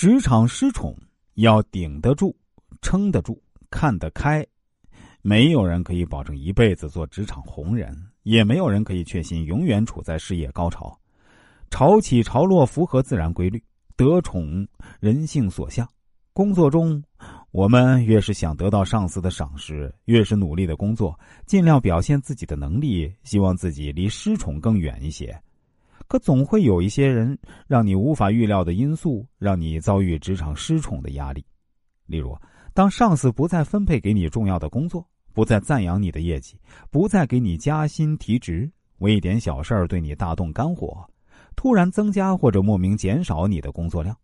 职场失宠要顶得住、撑得住、看得开。没有人可以保证一辈子做职场红人，也没有人可以确信永远处在事业高潮。潮起潮落符合自然规律，得宠人性所向。工作中，我们越是想得到上司的赏识，越是努力的工作，尽量表现自己的能力，希望自己离失宠更远一些。可总会有一些人让你无法预料的因素，让你遭遇职场失宠的压力。例如，当上司不再分配给你重要的工作，不再赞扬你的业绩，不再给你加薪提职，为一点小事儿对你大动肝火，突然增加或者莫名减少你的工作量，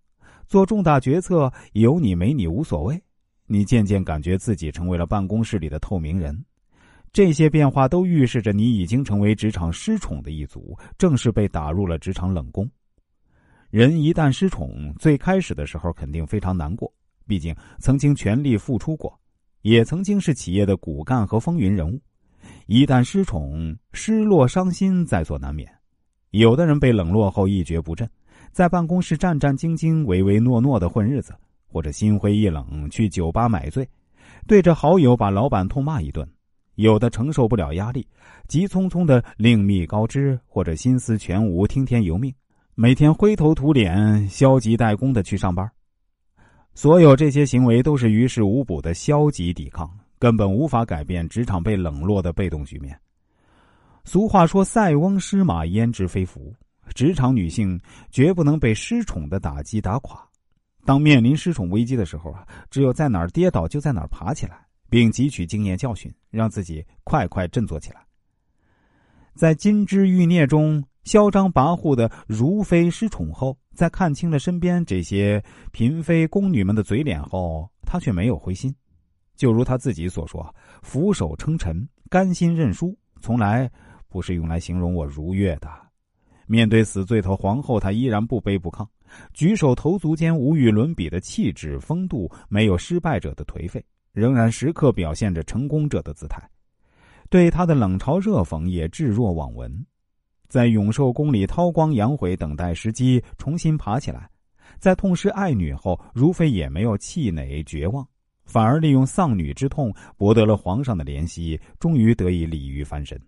做重大决策有你没你无所谓，你渐渐感觉自己成为了办公室里的透明人。这些变化都预示着你已经成为职场失宠的一族，正式被打入了职场冷宫。人一旦失宠，最开始的时候肯定非常难过，毕竟曾经全力付出过，也曾经是企业的骨干和风云人物。一旦失宠，失落伤心在所难免。有的人被冷落后一蹶不振，在办公室战战兢兢、唯唯诺诺的混日子，或者心灰意冷去酒吧买醉，对着好友把老板痛骂一顿。有的承受不了压力，急匆匆的另觅高枝，或者心思全无，听天由命，每天灰头土脸、消极怠工的去上班。所有这些行为都是于事无补的消极抵抗，根本无法改变职场被冷落的被动局面。俗话说：“塞翁失马，焉知非福。”职场女性绝不能被失宠的打击打垮。当面临失宠危机的时候啊，只有在哪儿跌倒就在哪儿爬起来。并汲取经验教训，让自己快快振作起来。在金枝玉孽中嚣张跋扈的如妃失宠后，在看清了身边这些嫔妃宫女们的嘴脸后，她却没有灰心。就如她自己所说：“俯首称臣，甘心认输，从来不是用来形容我如月的。”面对死罪头皇后，她依然不卑不亢，举手投足间无与伦比的气质风度，没有失败者的颓废。仍然时刻表现着成功者的姿态，对他的冷嘲热讽也置若罔闻。在永寿宫里韬光养晦，等待时机重新爬起来。在痛失爱女后，如妃也没有气馁绝望，反而利用丧女之痛博得了皇上的怜惜，终于得以鲤鱼翻身。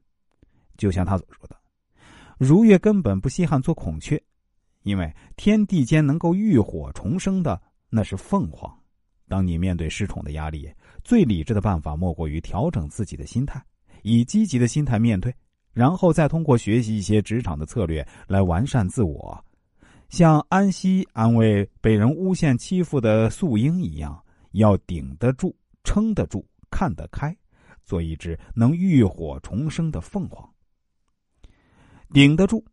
就像他所说的：“如月根本不稀罕做孔雀，因为天地间能够浴火重生的那是凤凰。”当你面对失宠的压力，最理智的办法莫过于调整自己的心态，以积极的心态面对，然后再通过学习一些职场的策略来完善自我，像安息安慰被人诬陷欺负的素英一样，要顶得住、撑得住、看得开，做一只能浴火重生的凤凰。顶得住，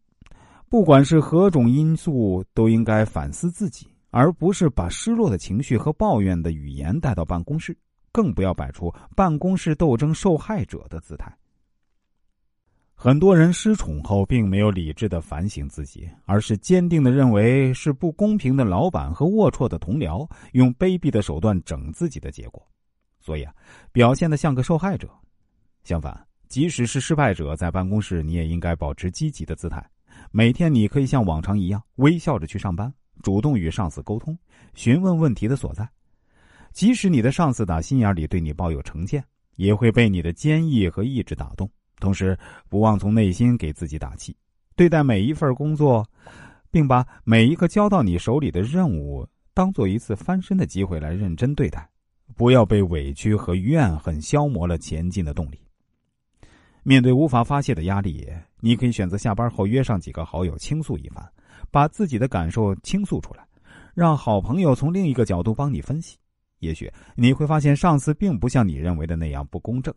不管是何种因素，都应该反思自己。而不是把失落的情绪和抱怨的语言带到办公室，更不要摆出办公室斗争受害者的姿态。很多人失宠后，并没有理智的反省自己，而是坚定的认为是不公平的老板和龌龊的同僚用卑鄙的手段整自己的结果，所以啊，表现的像个受害者。相反，即使是失败者，在办公室你也应该保持积极的姿态，每天你可以像往常一样微笑着去上班。主动与上司沟通，询问问题的所在。即使你的上司打心眼里对你抱有成见，也会被你的坚毅和意志打动。同时，不忘从内心给自己打气，对待每一份工作，并把每一个交到你手里的任务当做一次翻身的机会来认真对待。不要被委屈和怨恨消磨了前进的动力。面对无法发泄的压力，你可以选择下班后约上几个好友倾诉一番。把自己的感受倾诉出来，让好朋友从另一个角度帮你分析。也许你会发现，上司并不像你认为的那样不公正，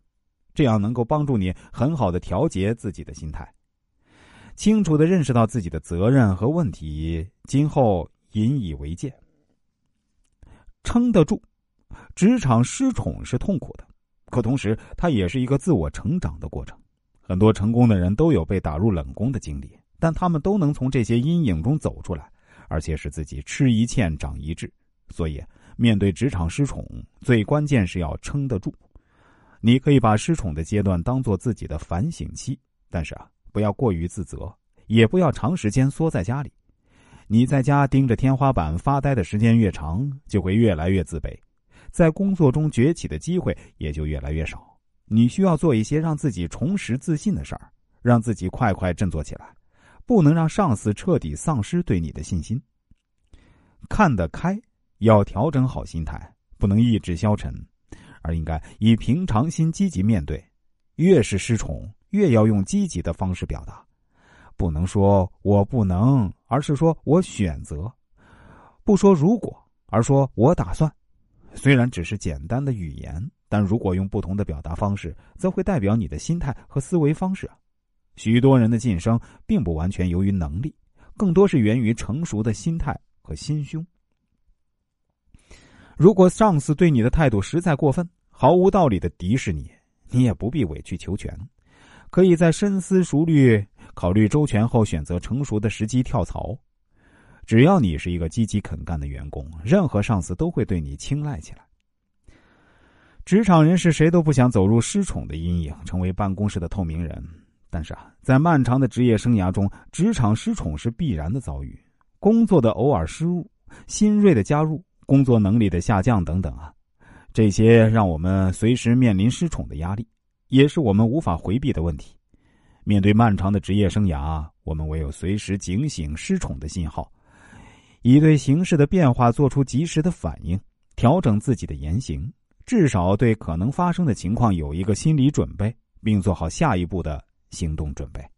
这样能够帮助你很好的调节自己的心态，清楚的认识到自己的责任和问题，今后引以为戒。撑得住，职场失宠是痛苦的，可同时它也是一个自我成长的过程。很多成功的人都有被打入冷宫的经历。但他们都能从这些阴影中走出来，而且使自己吃一堑长一智。所以，面对职场失宠，最关键是要撑得住。你可以把失宠的阶段当做自己的反省期，但是啊，不要过于自责，也不要长时间缩在家里。你在家盯着天花板发呆的时间越长，就会越来越自卑，在工作中崛起的机会也就越来越少。你需要做一些让自己重拾自信的事儿，让自己快快振作起来，不能让上司彻底丧失对你的信心。看得开，要调整好心态，不能意志消沉，而应该以平常心积极面对。越是失宠，越要用积极的方式表达。不能说我不能，而是说我选择；不说如果，而说我打算。虽然只是简单的语言，但如果用不同的表达方式，则会代表你的心态和思维方式。许多人的晋升，并不完全由于能力，更多是源于成熟的心态和心胸。如果上司对你的态度实在过分，毫无道理的敌视你，你也不必委曲求全，可以在深思熟虑。考虑周全后，选择成熟的时机跳槽。只要你是一个积极肯干的员工，任何上司都会对你青睐起来。职场人士谁都不想走入失宠的阴影，成为办公室的透明人。但是啊，在漫长的职业生涯中，职场失宠是必然的遭遇。工作的偶尔失误、新锐的加入、工作能力的下降等等啊，这些让我们随时面临失宠的压力，也是我们无法回避的问题。面对漫长的职业生涯，我们唯有随时警醒失宠的信号，以对形势的变化做出及时的反应，调整自己的言行，至少对可能发生的情况有一个心理准备，并做好下一步的行动准备。